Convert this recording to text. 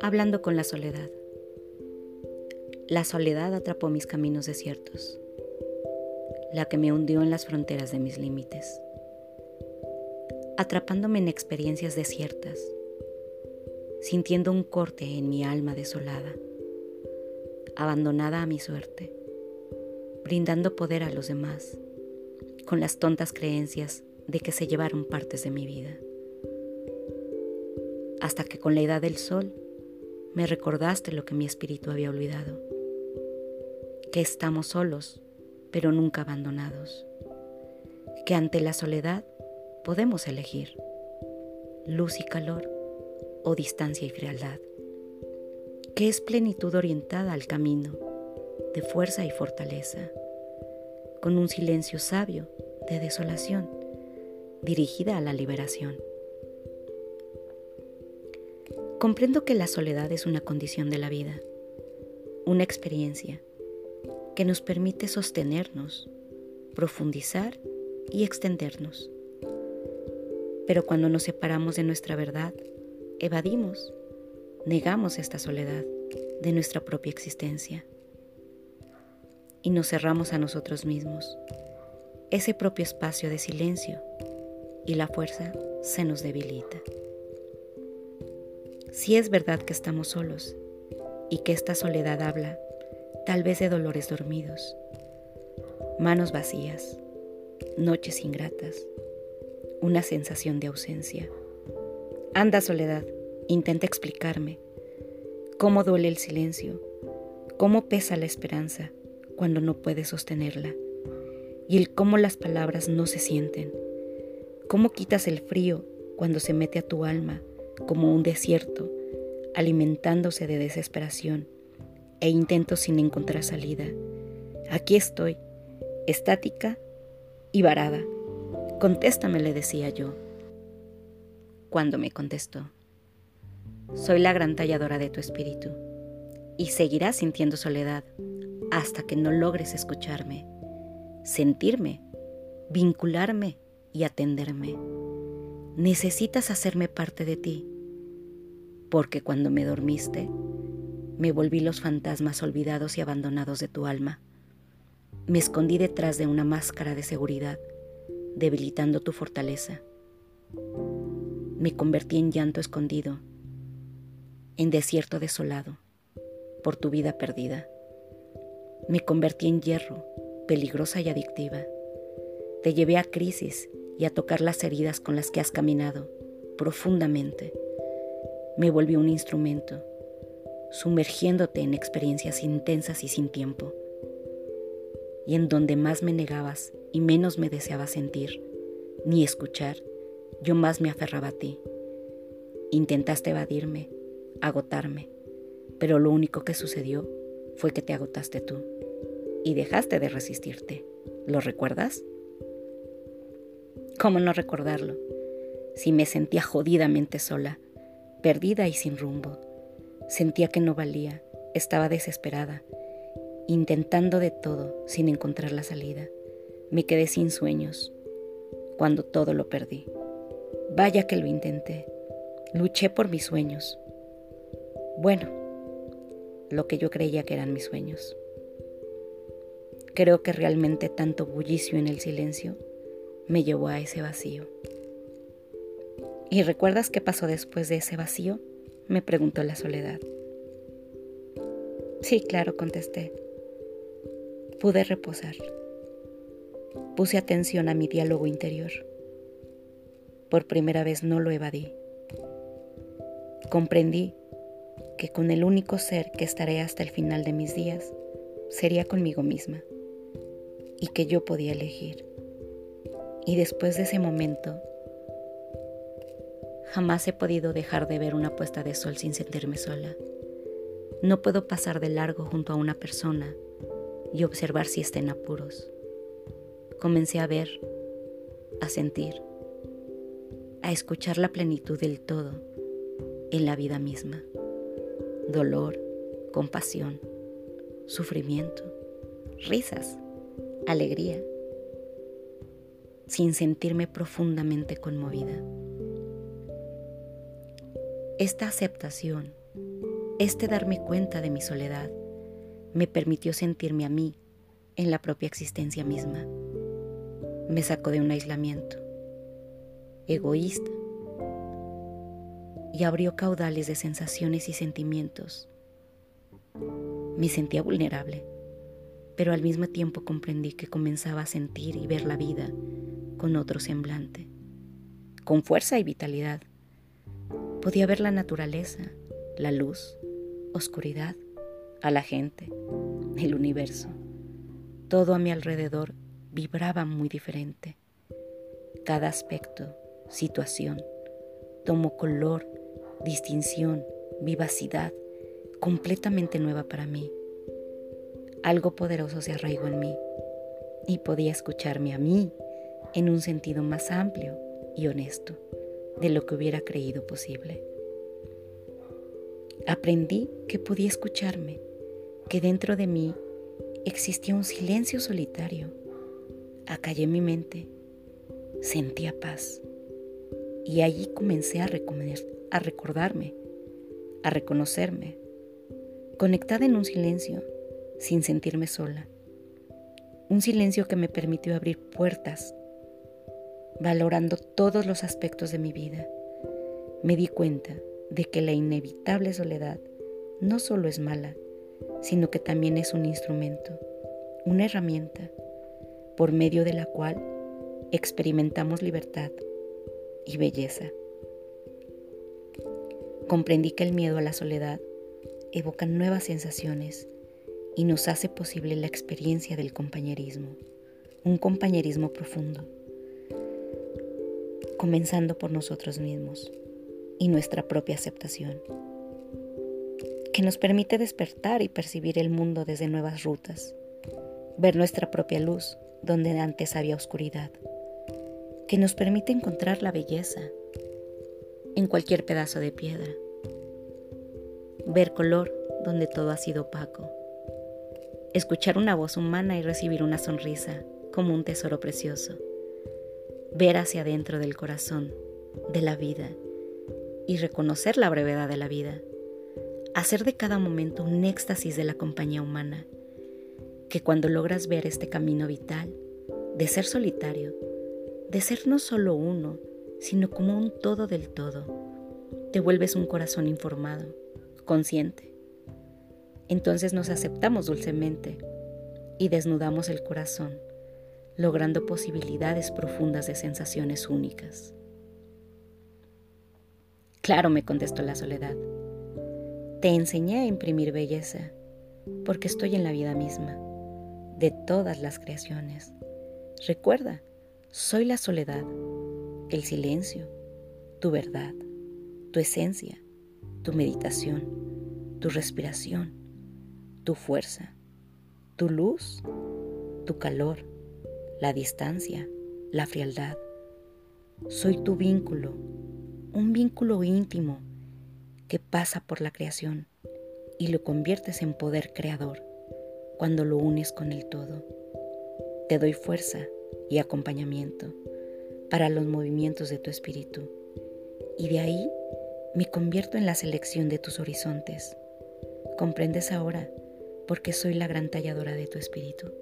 Hablando con la soledad. La soledad atrapó mis caminos desiertos, la que me hundió en las fronteras de mis límites, atrapándome en experiencias desiertas, sintiendo un corte en mi alma desolada, abandonada a mi suerte, brindando poder a los demás, con las tontas creencias de que se llevaron partes de mi vida. Hasta que con la edad del sol me recordaste lo que mi espíritu había olvidado, que estamos solos, pero nunca abandonados, que ante la soledad podemos elegir luz y calor o distancia y frialdad, que es plenitud orientada al camino de fuerza y fortaleza, con un silencio sabio de desolación dirigida a la liberación. Comprendo que la soledad es una condición de la vida, una experiencia que nos permite sostenernos, profundizar y extendernos. Pero cuando nos separamos de nuestra verdad, evadimos, negamos esta soledad de nuestra propia existencia y nos cerramos a nosotros mismos, ese propio espacio de silencio y la fuerza se nos debilita. Si es verdad que estamos solos y que esta soledad habla tal vez de dolores dormidos, manos vacías, noches ingratas, una sensación de ausencia. Anda soledad, intenta explicarme cómo duele el silencio, cómo pesa la esperanza cuando no puedes sostenerla y el cómo las palabras no se sienten, cómo quitas el frío cuando se mete a tu alma como un desierto, alimentándose de desesperación e intentos sin encontrar salida. Aquí estoy, estática y varada. Contéstame, le decía yo. Cuando me contestó, soy la gran talladora de tu espíritu y seguirás sintiendo soledad hasta que no logres escucharme, sentirme, vincularme y atenderme. Necesitas hacerme parte de ti porque cuando me dormiste, me volví los fantasmas olvidados y abandonados de tu alma. Me escondí detrás de una máscara de seguridad, debilitando tu fortaleza. Me convertí en llanto escondido, en desierto desolado, por tu vida perdida. Me convertí en hierro, peligrosa y adictiva. Te llevé a crisis y a tocar las heridas con las que has caminado profundamente me volví un instrumento, sumergiéndote en experiencias intensas y sin tiempo. Y en donde más me negabas y menos me deseaba sentir, ni escuchar, yo más me aferraba a ti. Intentaste evadirme, agotarme, pero lo único que sucedió fue que te agotaste tú y dejaste de resistirte. ¿Lo recuerdas? ¿Cómo no recordarlo? Si me sentía jodidamente sola perdida y sin rumbo. Sentía que no valía, estaba desesperada, intentando de todo sin encontrar la salida. Me quedé sin sueños, cuando todo lo perdí. Vaya que lo intenté, luché por mis sueños. Bueno, lo que yo creía que eran mis sueños. Creo que realmente tanto bullicio en el silencio me llevó a ese vacío. ¿Y recuerdas qué pasó después de ese vacío? me preguntó la soledad. Sí, claro, contesté. Pude reposar. Puse atención a mi diálogo interior. Por primera vez no lo evadí. Comprendí que con el único ser que estaré hasta el final de mis días sería conmigo misma y que yo podía elegir. Y después de ese momento Jamás he podido dejar de ver una puesta de sol sin sentirme sola. No puedo pasar de largo junto a una persona y observar si está en apuros. Comencé a ver, a sentir, a escuchar la plenitud del todo en la vida misma. Dolor, compasión, sufrimiento, risas, alegría. Sin sentirme profundamente conmovida. Esta aceptación, este darme cuenta de mi soledad, me permitió sentirme a mí en la propia existencia misma. Me sacó de un aislamiento egoísta y abrió caudales de sensaciones y sentimientos. Me sentía vulnerable, pero al mismo tiempo comprendí que comenzaba a sentir y ver la vida con otro semblante, con fuerza y vitalidad. Podía ver la naturaleza, la luz, oscuridad, a la gente, el universo. Todo a mi alrededor vibraba muy diferente. Cada aspecto, situación, tomó color, distinción, vivacidad, completamente nueva para mí. Algo poderoso se arraigó en mí y podía escucharme a mí en un sentido más amplio y honesto de lo que hubiera creído posible. Aprendí que podía escucharme, que dentro de mí existía un silencio solitario. Acallé mi mente, sentía paz y allí comencé a, recordarme, a reconocerme, conectada en un silencio sin sentirme sola. Un silencio que me permitió abrir puertas, valorando todos los aspectos de mi vida. Me di cuenta de que la inevitable soledad no solo es mala, sino que también es un instrumento, una herramienta, por medio de la cual experimentamos libertad y belleza. Comprendí que el miedo a la soledad evoca nuevas sensaciones y nos hace posible la experiencia del compañerismo, un compañerismo profundo, comenzando por nosotros mismos y nuestra propia aceptación, que nos permite despertar y percibir el mundo desde nuevas rutas, ver nuestra propia luz donde antes había oscuridad que nos permite encontrar la belleza en cualquier pedazo de piedra, ver color donde todo ha sido opaco, escuchar una voz humana y recibir una sonrisa como un tesoro precioso, ver hacia adentro del corazón, de la vida y reconocer la brevedad de la vida, hacer de cada momento un éxtasis de la compañía humana, que cuando logras ver este camino vital de ser solitario, de ser no solo uno, sino como un todo del todo. Te vuelves un corazón informado, consciente. Entonces nos aceptamos dulcemente y desnudamos el corazón, logrando posibilidades profundas de sensaciones únicas. Claro, me contestó la soledad. Te enseñé a imprimir belleza, porque estoy en la vida misma, de todas las creaciones. Recuerda, soy la soledad, el silencio, tu verdad, tu esencia, tu meditación, tu respiración, tu fuerza, tu luz, tu calor, la distancia, la frialdad. Soy tu vínculo, un vínculo íntimo que pasa por la creación y lo conviertes en poder creador cuando lo unes con el todo. Te doy fuerza y acompañamiento para los movimientos de tu espíritu. Y de ahí me convierto en la selección de tus horizontes. ¿Comprendes ahora por qué soy la gran talladora de tu espíritu?